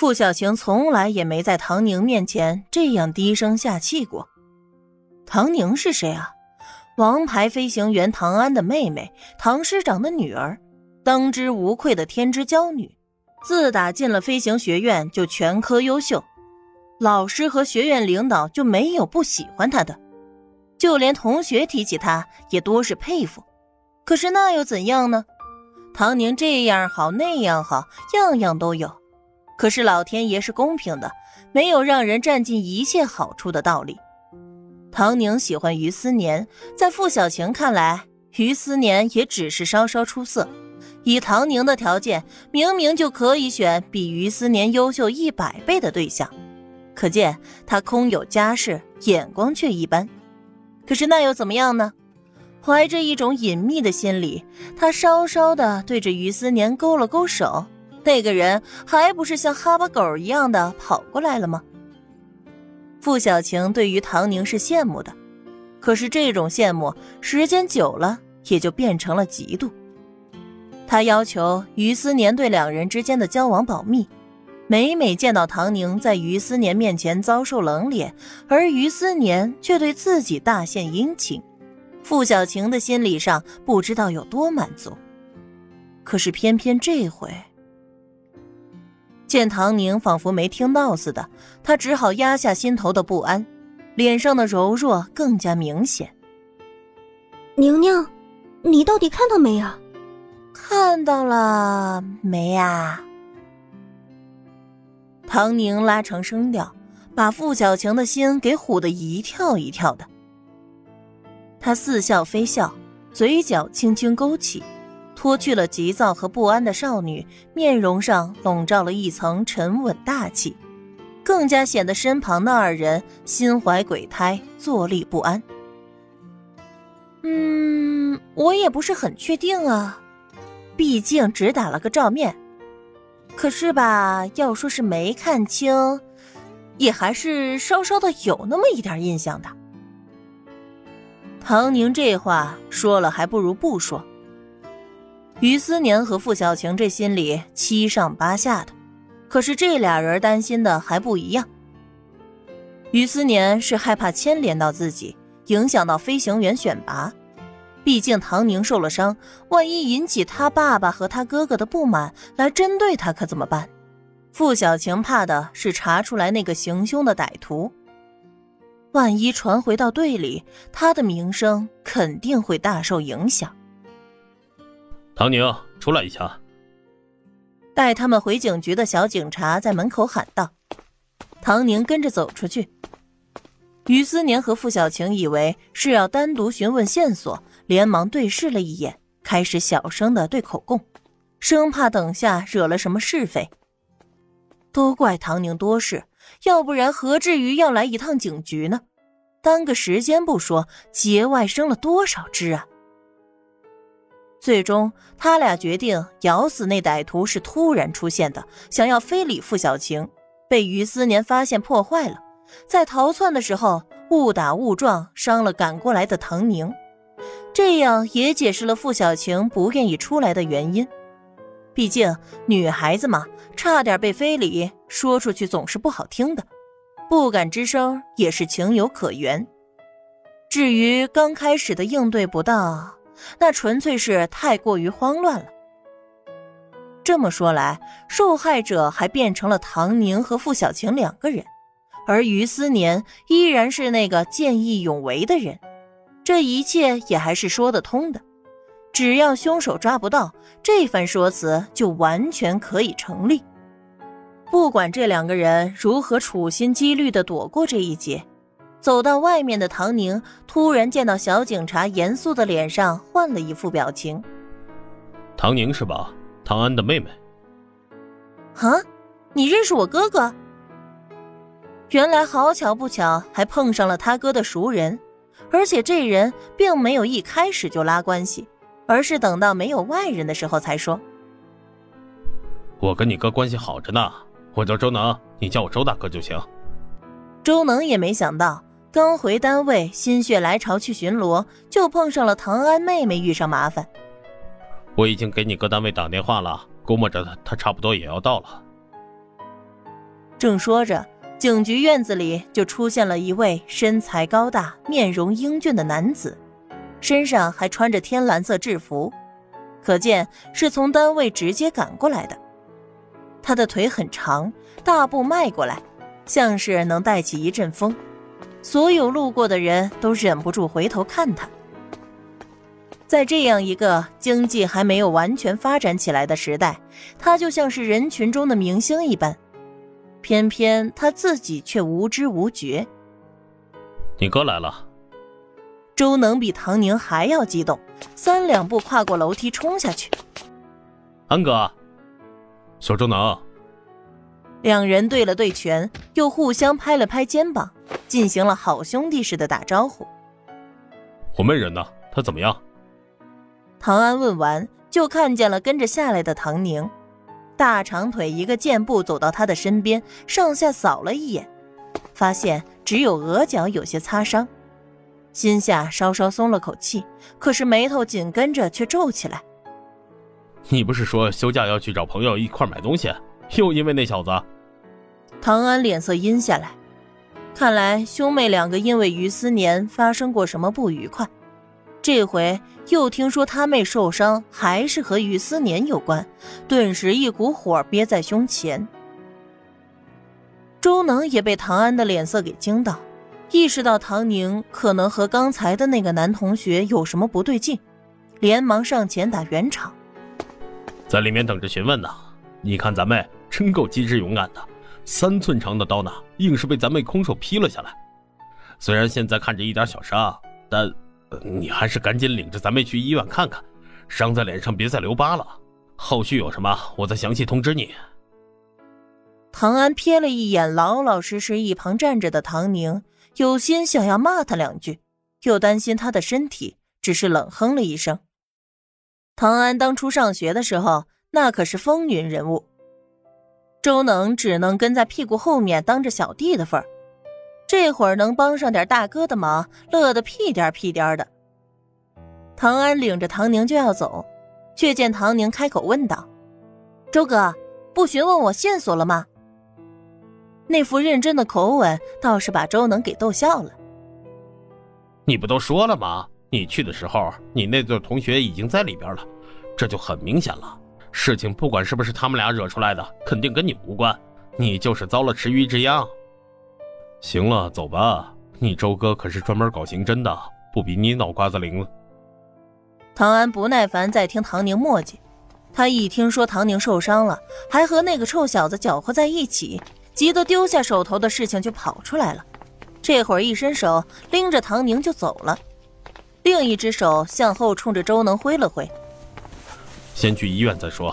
傅小晴从来也没在唐宁面前这样低声下气过。唐宁是谁啊？王牌飞行员唐安的妹妹，唐师长的女儿，当之无愧的天之娇女。自打进了飞行学院，就全科优秀，老师和学院领导就没有不喜欢她的，就连同学提起她也多是佩服。可是那又怎样呢？唐宁这样好那样好，样样都有。可是老天爷是公平的，没有让人占尽一切好处的道理。唐宁喜欢于思年，在傅小晴看来，于思年也只是稍稍出色。以唐宁的条件，明明就可以选比于思年优秀一百倍的对象，可见他空有家世，眼光却一般。可是那又怎么样呢？怀着一种隐秘的心理，他稍稍的对着于思年勾了勾手，那个人还不是像哈巴狗一样的跑过来了吗？傅小晴对于唐宁是羡慕的，可是这种羡慕时间久了也就变成了嫉妒。他要求于思年对两人之间的交往保密，每每见到唐宁在于思年面前遭受冷脸，而于思年却对自己大献殷勤，傅小晴的心理上不知道有多满足。可是偏偏这回。见唐宁仿佛没听到似的，他只好压下心头的不安，脸上的柔弱更加明显。宁宁，你到底看到没啊？看到了没呀？唐宁拉长声调，把傅小晴的心给唬得一跳一跳的。他似笑非笑，嘴角轻轻勾起。脱去了急躁和不安的少女，面容上笼罩了一层沉稳大气，更加显得身旁的二人心怀鬼胎，坐立不安。嗯，我也不是很确定啊，毕竟只打了个照面。可是吧，要说是没看清，也还是稍稍的有那么一点印象的。唐宁这话说了，还不如不说。于思年和傅小晴这心里七上八下的，可是这俩人担心的还不一样。于思年是害怕牵连到自己，影响到飞行员选拔。毕竟唐宁受了伤，万一引起他爸爸和他哥哥的不满，来针对他可怎么办？傅小晴怕的是查出来那个行凶的歹徒，万一传回到队里，他的名声肯定会大受影响。唐宁，出来一下。带他们回警局的小警察在门口喊道：“唐宁跟着走出去。”于思年和傅小晴以为是要单独询问线索，连忙对视了一眼，开始小声的对口供，生怕等下惹了什么是非。都怪唐宁多事，要不然何至于要来一趟警局呢？耽搁时间不说，节外生了多少枝啊！最终，他俩决定咬死那歹徒是突然出现的，想要非礼傅小晴，被于思年发现破坏了，在逃窜的时候误打误撞伤了赶过来的唐宁，这样也解释了傅小晴不愿意出来的原因。毕竟女孩子嘛，差点被非礼，说出去总是不好听的，不敢吱声也是情有可原。至于刚开始的应对不当，那纯粹是太过于慌乱了。这么说来，受害者还变成了唐宁和付小晴两个人，而于思年依然是那个见义勇为的人。这一切也还是说得通的。只要凶手抓不到，这番说辞就完全可以成立。不管这两个人如何处心积虑地躲过这一劫。走到外面的唐宁突然见到小警察严肃的脸上换了一副表情。唐宁是吧？唐安的妹妹。啊，你认识我哥哥？原来好巧不巧，还碰上了他哥的熟人，而且这人并没有一开始就拉关系，而是等到没有外人的时候才说。我跟你哥关系好着呢，我叫周能，你叫我周大哥就行。周能也没想到。刚回单位，心血来潮去巡逻，就碰上了唐安妹妹遇上麻烦。我已经给你哥单位打电话了，估摸着他他差不多也要到了。正说着，警局院子里就出现了一位身材高大、面容英俊的男子，身上还穿着天蓝色制服，可见是从单位直接赶过来的。他的腿很长，大步迈过来，像是能带起一阵风，所有路过的人都忍不住回头看他。在这样一个经济还没有完全发展起来的时代，他就像是人群中的明星一般，偏偏他自己却无知无觉。你哥来了。周能比唐宁还要激动，三两步跨过楼梯冲下去。安哥，小周能。两人对了对拳，又互相拍了拍肩膀，进行了好兄弟似的打招呼。我妹人呢？他怎么样？唐安问完，就看见了跟着下来的唐宁，大长腿一个箭步走到他的身边，上下扫了一眼，发现只有额角有些擦伤，心下稍稍松了口气，可是眉头紧跟着却皱起来。你不是说休假要去找朋友一块买东西，又因为那小子？唐安脸色阴下来，看来兄妹两个因为于思年发生过什么不愉快。这回又听说他妹受伤，还是和于思年有关，顿时一股火憋在胸前。周能也被唐安的脸色给惊到，意识到唐宁可能和刚才的那个男同学有什么不对劲，连忙上前打圆场，在里面等着询问呢。你看咱妹真够机智勇敢的，三寸长的刀呢，硬是被咱妹空手劈了下来。虽然现在看着一点小伤，但……你还是赶紧领着咱妹去医院看看，伤在脸上别再留疤了。后续有什么，我再详细通知你。唐安瞥了一眼老老实实一旁站着的唐宁，有心想要骂他两句，又担心他的身体，只是冷哼了一声。唐安当初上学的时候，那可是风云人物，周能只能跟在屁股后面当着小弟的份儿。这会儿能帮上点大哥的忙，乐得屁颠屁颠的。唐安领着唐宁就要走，却见唐宁开口问道：“周哥，不询问我线索了吗？”那副认真的口吻倒是把周能给逗笑了。你不都说了吗？你去的时候，你那对同学已经在里边了，这就很明显了。事情不管是不是他们俩惹出来的，肯定跟你无关，你就是遭了池鱼之殃。行了，走吧。你周哥可是专门搞刑侦的，不比你脑瓜子灵了。唐安不耐烦再听唐宁磨叽，他一听说唐宁受伤了，还和那个臭小子搅和在一起，急得丢下手头的事情就跑出来了。这会儿一伸手拎着唐宁就走了，另一只手向后冲着周能挥了挥：“先去医院再说。”